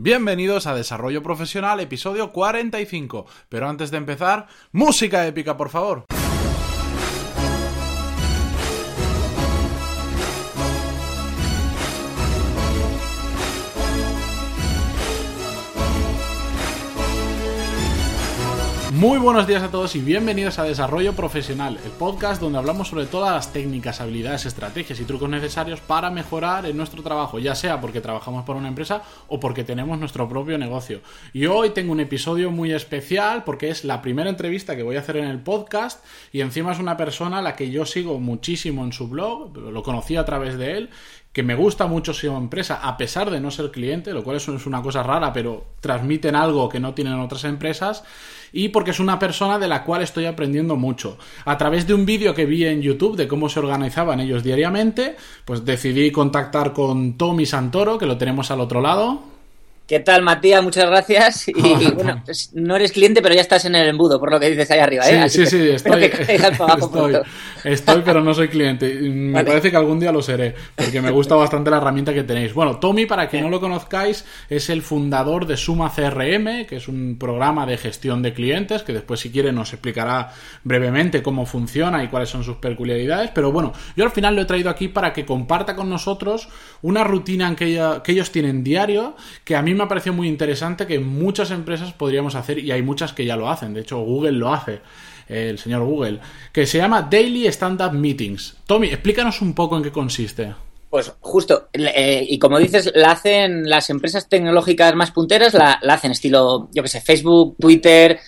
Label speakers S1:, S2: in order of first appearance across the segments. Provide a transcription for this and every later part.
S1: Bienvenidos a Desarrollo Profesional, episodio 45. Pero antes de empezar, música épica, por favor. Muy buenos días a todos y bienvenidos a Desarrollo Profesional, el podcast donde hablamos sobre todas las técnicas, habilidades, estrategias y trucos necesarios para mejorar en nuestro trabajo, ya sea porque trabajamos por una empresa o porque tenemos nuestro propio negocio. Y hoy tengo un episodio muy especial porque es la primera entrevista que voy a hacer en el podcast y encima es una persona a la que yo sigo muchísimo en su blog, lo conocí a través de él que me gusta mucho su empresa, a pesar de no ser cliente, lo cual es una cosa rara, pero transmiten algo que no tienen otras empresas, y porque es una persona de la cual estoy aprendiendo mucho. A través de un vídeo que vi en YouTube de cómo se organizaban ellos diariamente, pues decidí contactar con Tommy Santoro, que lo tenemos al otro lado.
S2: ¿Qué tal, Matías? Muchas gracias. Y, bueno, pues, no eres cliente, pero ya estás en el embudo, por lo que dices ahí arriba.
S1: ¿eh? Sí, sí, sí, estoy, estoy, estoy, pero no soy cliente. Me parece que algún día lo seré, porque me gusta bastante la herramienta que tenéis. Bueno, Tommy, para que no lo conozcáis, es el fundador de Suma CRM, que es un programa de gestión de clientes, que después, si quiere, nos explicará brevemente cómo funciona y cuáles son sus peculiaridades. Pero bueno, yo al final lo he traído aquí para que comparta con nosotros una rutina que, que ellos tienen diario, que a mí me ha parecido muy interesante que muchas empresas podríamos hacer y hay muchas que ya lo hacen. De hecho, Google lo hace, el señor Google, que se llama Daily Stand-Up Meetings. Tommy, explícanos un poco en qué consiste.
S2: Pues justo, eh, y como dices, la hacen las empresas tecnológicas más punteras, la, la hacen estilo, yo que sé, Facebook, Twitter,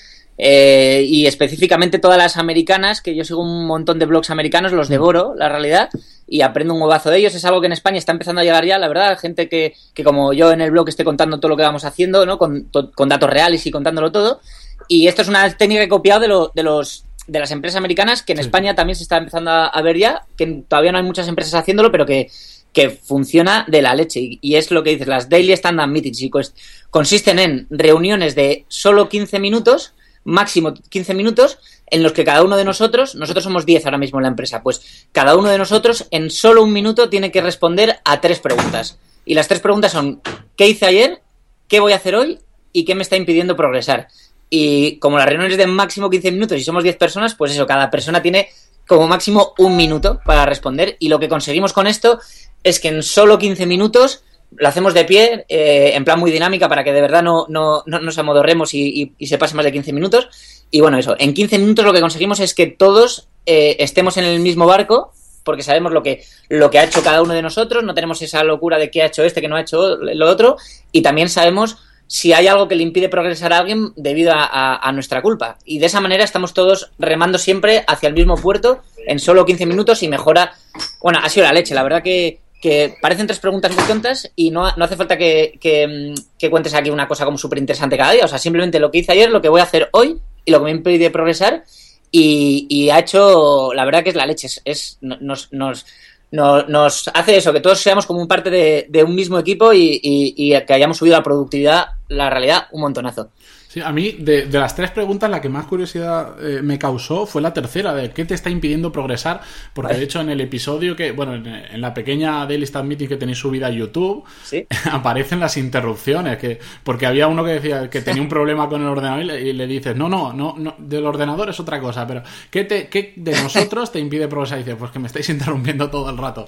S2: eh, y específicamente todas las americanas, que yo sigo un montón de blogs americanos, los devoro, la realidad, y aprendo un huevazo de ellos. Es algo que en España está empezando a llegar ya, la verdad, gente que, que como yo en el blog esté contando todo lo que vamos haciendo, ¿no? Con, con datos reales y contándolo todo. Y esto es una técnica que he copiado de, lo, de los de las empresas americanas que en España también se está empezando a, ver ya, que todavía no hay muchas empresas haciéndolo, pero que, que funciona de la leche. Y, y, es lo que dices, las Daily Stand-Up Meetings. Y consisten en reuniones de solo 15 minutos máximo 15 minutos en los que cada uno de nosotros, nosotros somos 10 ahora mismo en la empresa, pues cada uno de nosotros en solo un minuto tiene que responder a tres preguntas. Y las tres preguntas son, ¿qué hice ayer? ¿Qué voy a hacer hoy? ¿Y qué me está impidiendo progresar? Y como la reunión es de máximo 15 minutos y somos 10 personas, pues eso, cada persona tiene como máximo un minuto para responder. Y lo que conseguimos con esto es que en solo 15 minutos lo hacemos de pie, eh, en plan muy dinámica, para que de verdad no, no, no nos amodorremos y, se pase más de 15 minutos. Y bueno, eso, en 15 minutos lo que conseguimos es que todos eh, estemos en el mismo barco, porque sabemos lo que, lo que ha hecho cada uno de nosotros, no tenemos esa locura de qué ha hecho este, que no ha hecho lo otro, y también sabemos si hay algo que le impide progresar a alguien debido a, nuestra culpa. Y de esa manera estamos todos remando siempre hacia el mismo puerto en solo 15 minutos y mejora. Bueno, ha sido la leche, la verdad que que parecen tres preguntas muy tontas y no, no hace falta que, que, que, cuentes aquí una cosa como súper interesante cada día. O sea, simplemente lo que hice ayer, lo que voy a hacer hoy y lo que me impide progresar. Y, ha hecho, la verdad que es la leche. Es, es nos, nos, nos, nos, hace eso, que todos seamos como un parte de, un mismo equipo y, que hayamos subido la productividad, la realidad, un montonazo.
S1: Sí, a mí, de, de, las tres preguntas, la que más curiosidad eh, me causó fue la tercera, de qué te está impidiendo progresar, porque de hecho en el episodio que, bueno, en, en la pequeña Daily Stand Meeting que tenéis subida a YouTube,
S2: ¿Sí?
S1: aparecen las interrupciones, que porque había uno que decía que tenía un problema con el ordenador y le, y le dices, no, no, no, no, del ordenador es otra cosa, pero ¿qué, te, qué de nosotros te impide progresar? Y dices, pues que me estáis interrumpiendo todo el rato.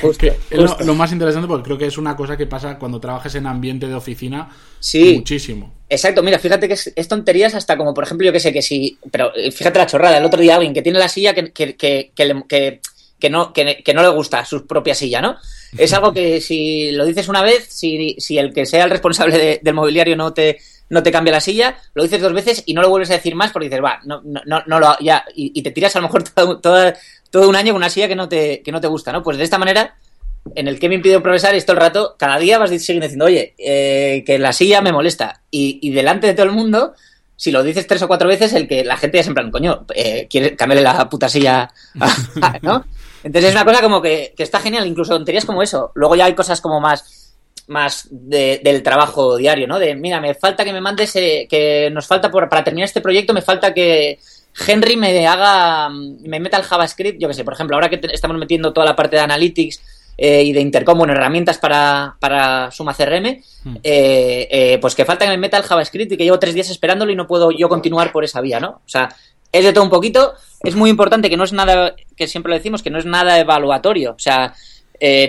S2: Justo,
S1: que. Es lo, lo, más interesante porque creo que es una cosa que pasa cuando trabajes en ambiente de oficina
S2: sí.
S1: muchísimo.
S2: Exacto, mira, fíjate que es, es, tonterías hasta como, por ejemplo, yo que sé, que si. Pero fíjate la chorrada, el otro día alguien que tiene la silla que, que, que, que, que no, no le gusta su propia silla, ¿no? Es algo que si lo dices una vez, si, si el que sea el responsable de, del mobiliario no te, no te cambia la silla, lo dices dos veces y no lo vuelves a decir más porque dices, va, no, no, no lo, ya, y, y, te tiras a lo mejor todo, todo, todo un año con una silla que no te, que no te gusta, ¿no? Pues de esta manera en el que me impide progresar es todo el rato, cada día vas siguiendo diciendo, oye, eh, que la silla me molesta. Y, y, delante de todo el mundo, si lo dices tres o cuatro veces, el que la gente ya es en plan, coño, eh, quiere cambiarle la puta silla, ¿no? Entonces es una cosa como que, está genial, incluso tonterías como eso. Luego ya hay cosas como más, más de, del trabajo diario, ¿no? De, mira, me falta que me mandes, eh, que nos falta por, para terminar este proyecto, me falta que Henry me haga, me meta el JavaScript, yo que sé, por ejemplo, ahora que estamos metiendo toda la parte de analytics, y de intercom, bueno, herramientas para, para Suma CRM, hmm. pues que falta que me meta el JavaScript y que llevo tres días esperándolo y no puedo yo continuar por esa vía, ¿no? O sea, es de todo un poquito. Es muy importante que no es nada, que siempre lo decimos, que no es nada evaluatorio. O sea,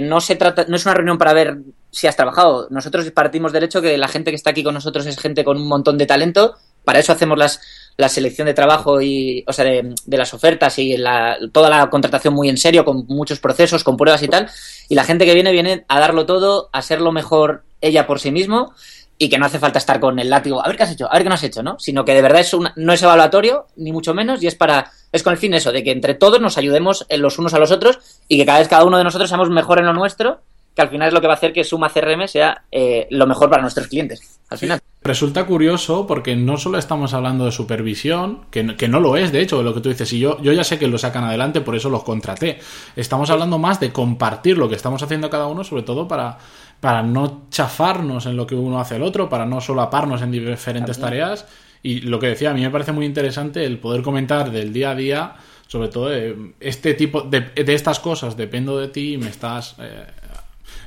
S2: no se trata, no es una reunión para ver si has trabajado. Nosotros partimos del hecho que la gente que está aquí con nosotros es gente con un montón de talento. Para eso hacemos las, la selección de trabajo y, o sea, de, las ofertas y la, toda la contratación muy en serio, con muchos procesos, con pruebas y tal. Y la gente que viene, viene a darlo todo, a ser lo mejor ella por sí mismo y que no hace falta estar con el látigo, a ver qué has hecho, a ver qué no has hecho, ¿no? Sino que de verdad es no es evaluatorio, ni mucho menos, y es para, es con el fin eso, de que entre todos nos ayudemos los unos a los otros y que cada vez cada uno de nosotros seamos mejor en lo nuestro que al final es lo que va a hacer que Suma CRM sea eh, lo mejor para nuestros clientes. Al final.
S1: Resulta curioso porque no solo estamos hablando de supervisión, que, que no lo es, de hecho, de lo que tú dices, y yo, yo ya sé que lo sacan adelante, por eso los contraté. Estamos hablando más de compartir lo que estamos haciendo cada uno, sobre todo para, para no chafarnos en lo que uno hace el otro, para no solaparnos en diferentes tareas. Y lo que decía, a mí me parece muy interesante el poder comentar del día a día, sobre todo de este tipo de, de estas cosas, dependo de ti y me estás eh,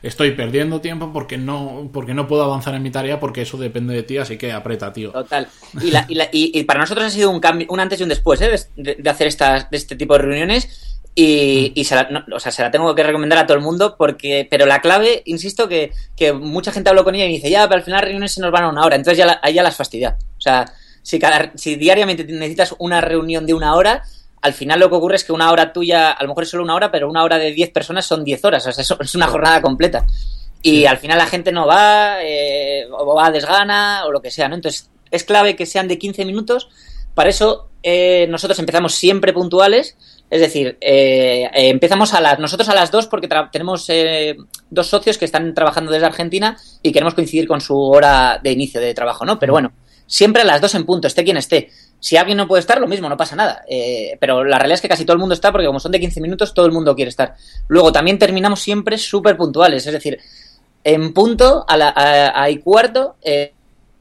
S1: estoy perdiendo tiempo porque no, porque no puedo avanzar en mi tarea porque eso depende de ti, así que aprieta, tío.
S2: Total. Y, la, y, y, para nosotros ha sido un cambio, un antes y un después, ¿eh? de, hacer estas, de este tipo de reuniones. Y, y se, la, o sea, se la tengo que recomendar a todo el mundo porque, pero la clave, insisto, que, que mucha gente habló con ella y dice, ya, pero al final las reuniones se nos van a una hora, entonces ya, ahí ya las fastidia. O sea, si, cada, si diariamente necesitas una reunión de una hora, al final lo que ocurre es que una hora tuya, a lo mejor es solo una hora, pero una hora de 10 personas son 10 horas, o sea, es una jornada completa. Y al final la gente no va, eh, o va a desgana, o lo que sea, ¿no? Entonces, es clave que sean de 15 minutos. Para eso, eh, nosotros empezamos siempre puntuales, es decir, eh, empezamos a las, nosotros a las 2 porque tenemos dos socios que están trabajando desde Argentina y queremos coincidir con su hora de inicio de trabajo, ¿no? Pero bueno, siempre a las 2 en punto, esté quien esté. Si alguien no puede estar, lo mismo, no pasa nada. Eh, pero la realidad es que casi todo el mundo está porque como son de 15 minutos, todo el mundo quiere estar. Luego también terminamos siempre súper puntuales, es decir, en punto, a, la, a, cuarto, eh,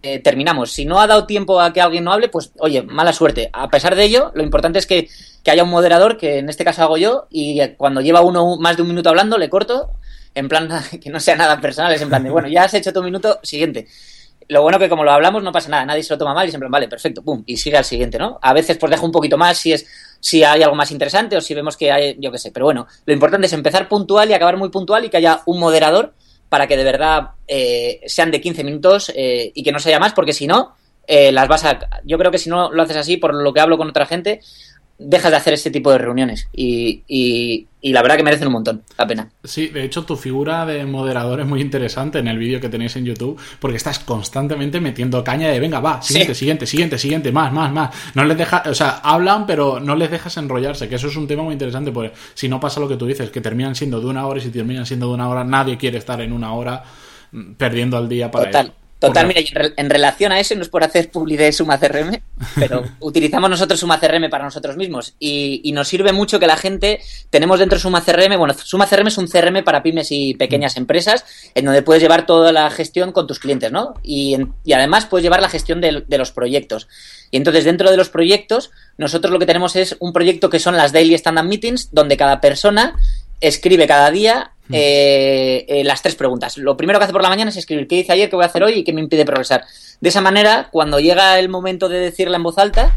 S2: eh, terminamos. Si no ha dado tiempo a que alguien no hable, pues oye, mala suerte. A pesar de ello, lo importante es que, que haya un moderador, que en este caso hago yo, y cuando lleva uno más de un minuto hablando, le corto, en plan que no sea nada personal, es en plan de, bueno, ya has hecho tu minuto, siguiente lo bueno que como lo hablamos no pasa nada, nadie se lo toma mal y siempre, vale, perfecto, pum, y sigue al siguiente, ¿no? A veces pues dejo un poquito más si es si hay algo más interesante o si vemos que hay, yo qué sé, pero bueno, lo importante es empezar puntual y acabar muy puntual y que haya un moderador para que de verdad eh, sean de 15 minutos eh, y que no se haya más, porque si no, eh, las vas a... Yo creo que si no lo haces así, por lo que hablo con otra gente, dejas de hacer este tipo de reuniones y, y, la verdad que merecen un montón la pena.
S1: Sí, de hecho tu figura de moderador es muy interesante en el vídeo que tenéis en YouTube porque estás constantemente metiendo caña de venga, va, siguiente, siguiente, siguiente, siguiente, más, más, más. No les dejas, o sea, hablan pero no les dejas enrollarse, que eso es un tema muy interesante porque si no pasa lo que tú dices, que terminan siendo de una hora y si terminan siendo de una hora, nadie quiere estar en una hora mm, perdiendo al día para
S2: Total. Total, mira, en relación a eso, no es por hacer publicidad de Suma CRM, pero utilizamos nosotros Suma CRM para nosotros mismos y, nos sirve mucho que la gente, tenemos dentro Suma CRM, bueno, Suma CRM es un CRM para pymes y pequeñas mm. empresas, en donde puedes llevar toda la gestión con tus clientes, ¿no? Y, y además puedes llevar la gestión de, de los proyectos. Y entonces dentro de los proyectos, nosotros lo que tenemos es un proyecto que son las Daily Stand-Up Meetings, donde cada persona escribe cada día mm. eh, eh, las tres preguntas. Lo primero que hace por la mañana es escribir qué hice ayer, qué voy a hacer hoy y qué me impide progresar. De esa manera, cuando llega el momento de decirla en voz alta,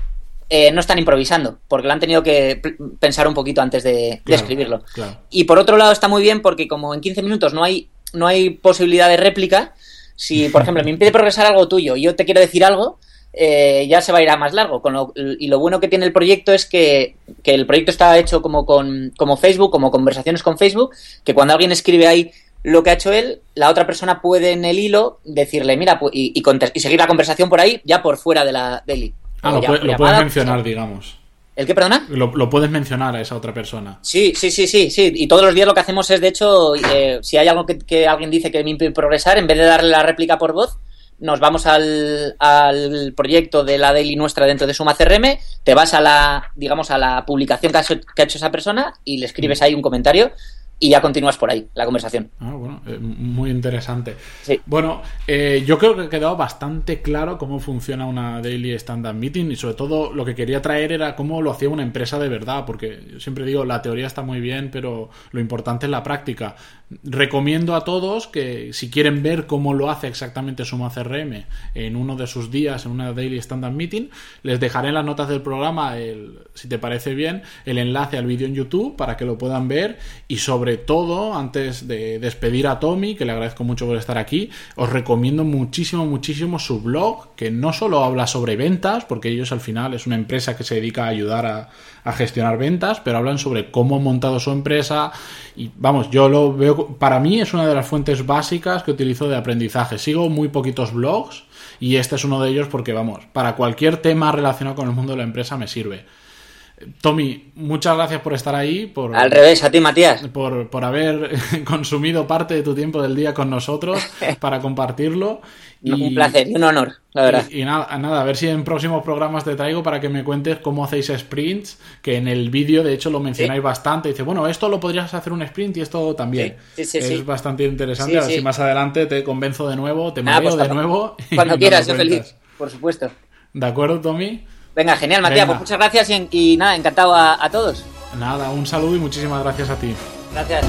S2: eh, no están improvisando, porque lo han tenido que pensar un poquito antes de, escribirlo. Y por otro lado está muy bien porque como en 15 minutos no hay, no hay posibilidad de réplica, si por ejemplo me impide progresar algo tuyo y yo te quiero decir algo, eh, ya se va a ir a más largo. y lo bueno que tiene el proyecto es que, el proyecto está hecho como con como Facebook, como conversaciones con Facebook, que cuando alguien escribe ahí lo que ha hecho él, la otra persona puede en el hilo decirle, mira, y, y, seguir la conversación por ahí, ya por fuera de la, del hilo.
S1: Ah, lo, puedes mencionar, digamos.
S2: ¿El qué, perdona?
S1: Lo, puedes mencionar a esa otra persona.
S2: Sí, sí, sí, sí, sí. Y todos los días lo que hacemos es, de hecho, eh, si hay algo que, que, alguien dice que me impide progresar, en vez de darle la réplica por voz, nos vamos al, al, proyecto de la daily nuestra dentro de Suma CRM, te vas a la, digamos, a la publicación que ha hecho, esa persona y le escribes ahí un comentario y ya continúas por ahí la conversación.
S1: Ah, bueno, eh, muy interesante. Bueno, eh, yo creo que ha quedado bastante claro cómo funciona una Daily Standard Meeting y sobre todo lo que quería traer era cómo lo hacía una empresa de verdad, porque yo siempre digo, la teoría está muy bien, pero lo importante es la práctica. Recomiendo a todos que si quieren ver cómo lo hace exactamente Suma CRM en uno de sus días, en una Daily Standard Meeting, les dejaré en las notas del programa, el, si te parece bien, el enlace al vídeo en YouTube para que lo puedan ver. Y sobre todo, antes de despedir a Tommy, que le agradezco mucho por estar aquí, os recomiendo muchísimo, muchísimo su blog, que no solo habla sobre ventas, porque ellos al final es una empresa que se dedica a ayudar a, a gestionar ventas, pero hablan sobre cómo han montado su empresa. Y vamos, yo lo veo, para mí es una de las fuentes básicas que utilizo de aprendizaje. Sigo muy poquitos blogs y este es uno de ellos porque vamos, para cualquier tema relacionado con el mundo de la empresa me sirve. Tommy, muchas gracias por estar ahí. Por,
S2: Al revés, a ti, Matías.
S1: Por, por haber consumido parte de tu tiempo del día con nosotros para compartirlo.
S2: Y, un placer y un honor, la verdad.
S1: Y, nada, nada, a ver si en próximos programas te traigo para que me cuentes cómo hacéis sprints, que en el vídeo de hecho lo mencionáis bastante. Dice, bueno, esto lo podrías hacer un sprint y esto también.
S2: Sí, sí,
S1: es bastante interesante. a ver si más adelante te convenzo de nuevo, te mareo
S2: pues
S1: de nuevo.
S2: Cuando quieras, yo feliz, por supuesto.
S1: ¿De acuerdo, Tommy?
S2: Venga, genial, Matías. Pues muchas gracias y, y nada, encantado a, a, todos.
S1: Nada, un saludo y muchísimas gracias a ti.
S2: Gracias.